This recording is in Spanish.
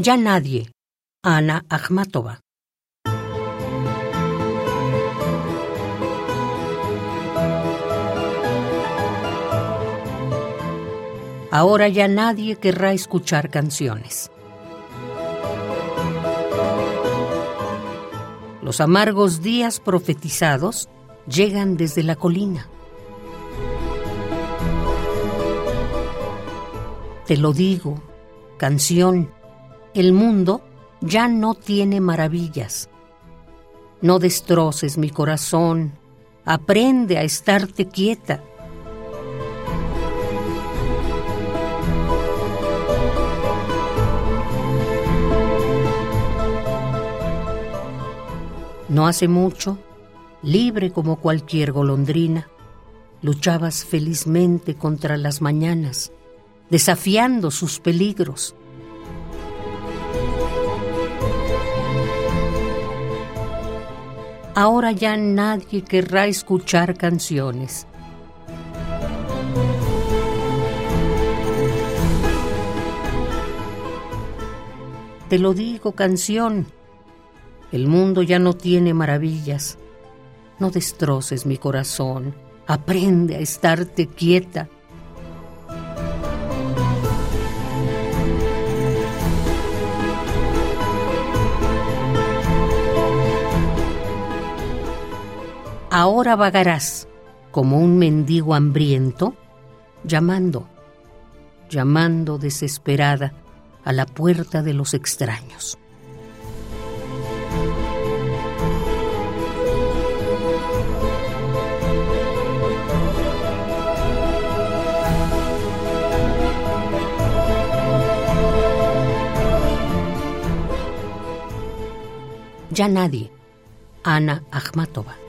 Ya nadie. Ana Akhmatova. Ahora ya nadie querrá escuchar canciones. Los amargos días profetizados llegan desde la colina. Te lo digo, canción, el mundo ya no tiene maravillas. No destroces mi corazón, aprende a estarte quieta. No hace mucho, libre como cualquier golondrina, luchabas felizmente contra las mañanas, desafiando sus peligros. Ahora ya nadie querrá escuchar canciones. Te lo digo, canción, el mundo ya no tiene maravillas. No destroces mi corazón. Aprende a estarte quieta. Ahora vagarás como un mendigo hambriento, llamando, llamando desesperada a la puerta de los extraños. Ya nadie. Ana Akhmatova.